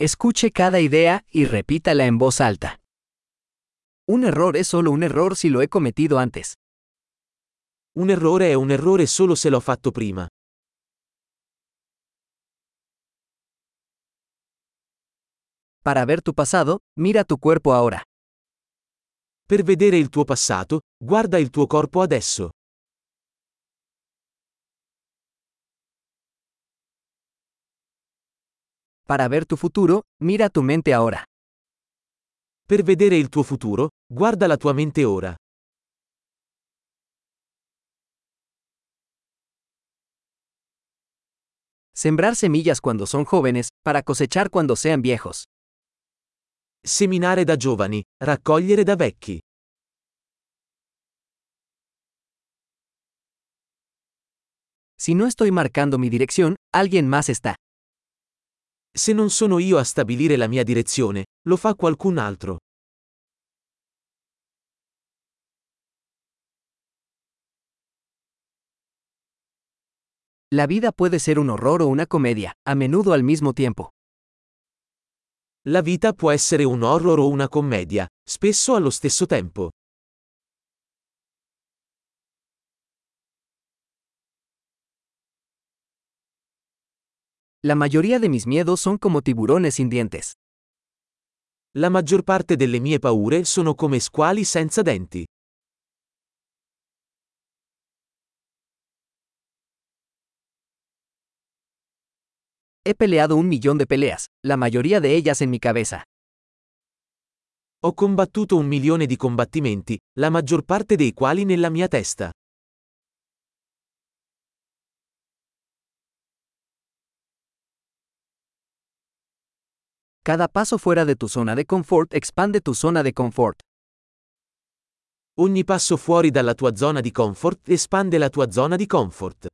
Escuche cada idea y repítala en voz alta. Un error es solo un error si lo he cometido antes. Un errore è un errore solo se l'ho fatto prima. Para ver tu pasado, mira tu cuerpo ahora. Per vedere il tuo passato, guarda il tuo corpo adesso. Para ver tu futuro, mira tu mente ahora. Per vedere il tuo futuro, guarda la tua mente ora. Sembrar semillas cuando son jóvenes, para cosechar cuando sean viejos. Seminare da giovani, raccogliere da vecchi. Si no estoy marcando mi dirección, alguien más está. Se non sono io a stabilire la mia direzione, lo fa qualcun altro. La vida puede ser un horror o una comedia, a menudo al mismo tiempo. La vita può essere un horror o una commedia, spesso allo stesso tempo. La mayoría de mis miedos son como tiburones sin dientes. La maggior parte delle mie paure sono come squali senza denti. He peleado un millón de peleas, la mayoría de ellas en mi cabeza. Ho combattuto un milione di combattimenti, la maggior parte dei quali nella mia testa. Cada paso fuera de tu zona de confort expande tu zona de confort. Ogni passo fuori dalla tua zona di comfort espande la tua zona di comfort.